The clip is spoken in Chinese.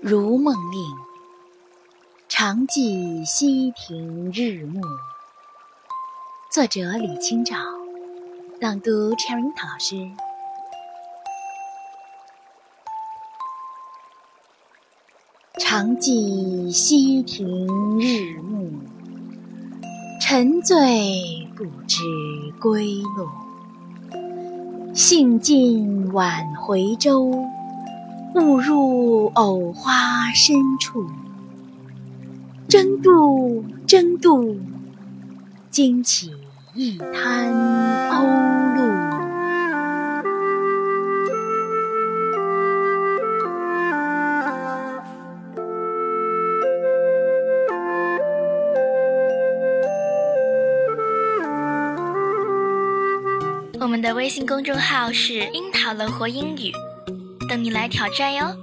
如梦令，常记溪亭日暮。作者李清照，朗读 Cherry 老师。常记溪亭日暮，沉醉不知归路。兴尽晚回舟，误入藕花深处。争渡，争渡，惊起一滩鸥鹭。我们的微信公众号是“樱桃乐活英语”，等你来挑战哟。